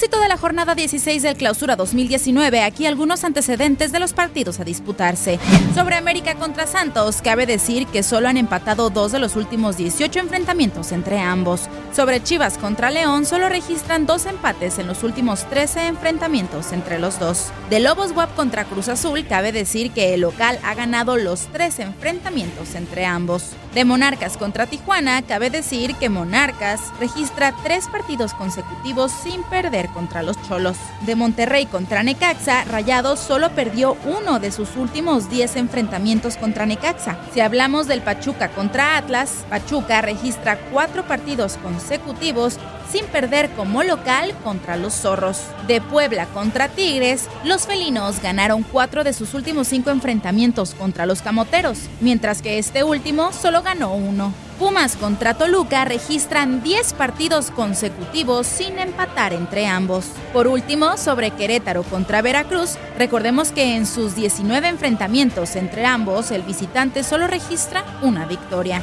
Propósito de la jornada 16 del Clausura 2019, aquí algunos antecedentes de los partidos a disputarse. Sobre América contra Santos, cabe decir que solo han empatado dos de los últimos 18 enfrentamientos entre ambos. Sobre Chivas contra León, solo registran dos empates en los últimos 13 enfrentamientos entre los dos. De Lobos WAP contra Cruz Azul, cabe decir que el local ha ganado los tres enfrentamientos entre ambos. De Monarcas contra Tijuana, cabe decir que Monarcas registra tres partidos consecutivos sin perder contra los Cholos. De Monterrey contra Necaxa, Rayados solo perdió uno de sus últimos 10 enfrentamientos contra Necaxa. Si hablamos del Pachuca contra Atlas, Pachuca registra cuatro partidos consecutivos sin perder como local contra los Zorros. De Puebla contra Tigres, los felinos ganaron cuatro de sus últimos cinco enfrentamientos contra los Camoteros, mientras que este último solo ganó uno. Pumas contra Toluca registran 10 partidos consecutivos sin empatar entre ambos. Por último, sobre Querétaro contra Veracruz, recordemos que en sus 19 enfrentamientos entre ambos, el visitante solo registra una victoria.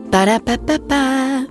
Ba-da-ba-ba-ba.